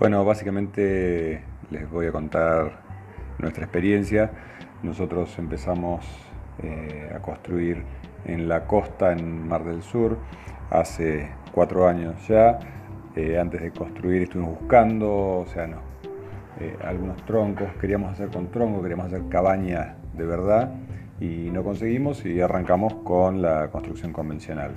Bueno, básicamente les voy a contar nuestra experiencia. Nosotros empezamos eh, a construir en la costa, en Mar del Sur, hace cuatro años ya. Eh, antes de construir estuvimos buscando, o sea, no, eh, algunos troncos, queríamos hacer con troncos, queríamos hacer cabañas de verdad y no conseguimos y arrancamos con la construcción convencional.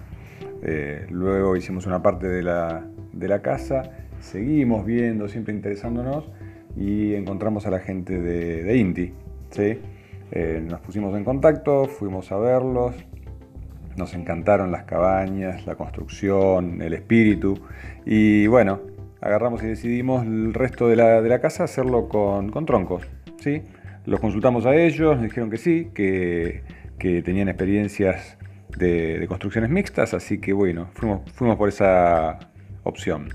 luego hicimos una parte de la, de la casa seguimos viendo, siempre interesándonos y encontramos a la gente de, Inti. ¿sí? Eh, nos pusimos en contacto, fuimos a verlos, nos encantaron las cabañas, la construcción, el espíritu y bueno, agarramos y decidimos el resto de la, casa hacerlo con, troncos. ¿sí? Los consultamos a ellos, nos dijeron que sí, que, tenían experiencias de, construcciones mixtas, así que bueno, fuimos, fuimos por esa opción.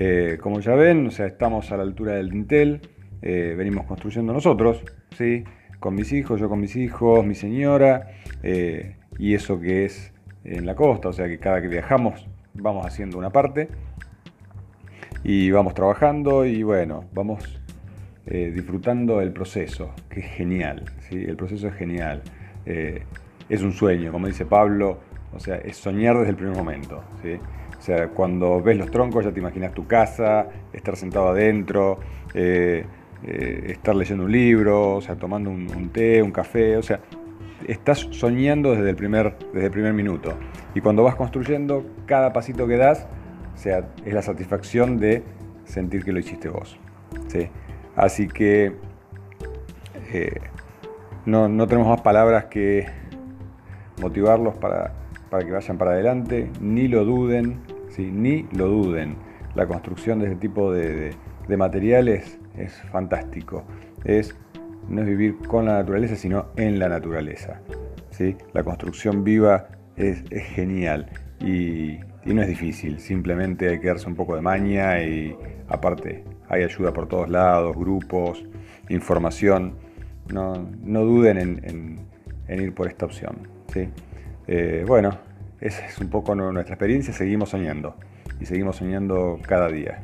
Eh, como ya ven, o sea, estamos a la altura del dintel, eh, venimos construyendo nosotros, ¿sí? con mis hijos, yo con mis hijos, mi señora, eh, y eso que es en la costa, o sea que cada que viajamos vamos haciendo una parte y vamos trabajando y bueno, vamos disfrutando el proceso, que es genial, ¿sí? el proceso es genial, es un sueño, como dice Pablo, o sea, es soñar desde el primer momento. ¿sí? O sea, cuando ves los troncos ya te imaginas tu casa, estar sentado adentro, eh, eh, estar leyendo un libro, o sea, tomando un, té, un café, o sea, estás soñando desde el, primer, desde el primer minuto. Y cuando vas construyendo, cada pasito que das, o sea, es la satisfacción de sentir que lo hiciste vos. ¿sí? Así que eh, no, no tenemos más palabras que motivarlos para para que vayan para adelante, ni lo duden, ¿sí? ni lo duden. La construcción de este tipo de, materiales es fantástico. Es, no es vivir con la naturaleza, sino en la naturaleza. ¿sí? La construcción viva es, genial y, no es difícil, simplemente hay que darse un poco de maña y aparte hay ayuda por todos lados, grupos, información. No, duden en, ir por esta opción. ¿sí? Eh, bueno, esa es un poco nuestra experiencia, seguimos soñando y seguimos soñando cada día.